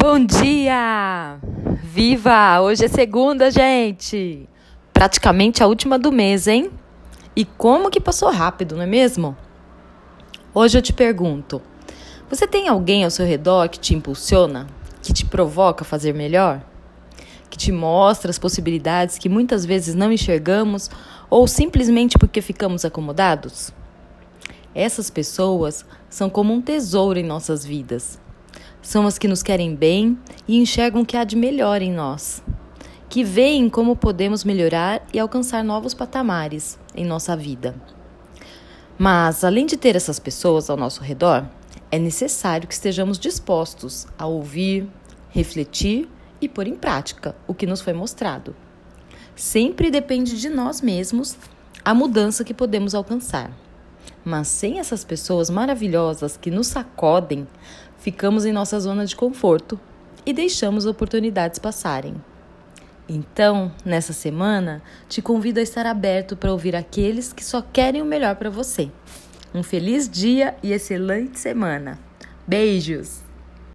Bom dia! Viva! Hoje é segunda, gente! Praticamente a última do mês, hein? E como que passou rápido, não é mesmo? Hoje eu te pergunto: você tem alguém ao seu redor que te impulsiona, que te provoca a fazer melhor? Que te mostra as possibilidades que muitas vezes não enxergamos ou simplesmente porque ficamos acomodados? Essas pessoas são como um tesouro em nossas vidas. São as que nos querem bem e enxergam o que há de melhor em nós, que veem como podemos melhorar e alcançar novos patamares em nossa vida. Mas, além de ter essas pessoas ao nosso redor, é necessário que estejamos dispostos a ouvir, refletir e pôr em prática o que nos foi mostrado. Sempre depende de nós mesmos a mudança que podemos alcançar. Mas sem essas pessoas maravilhosas que nos sacodem, ficamos em nossa zona de conforto e deixamos oportunidades passarem. Então, nessa semana, te convido a estar aberto para ouvir aqueles que só querem o melhor para você. Um feliz dia e excelente semana. Beijos!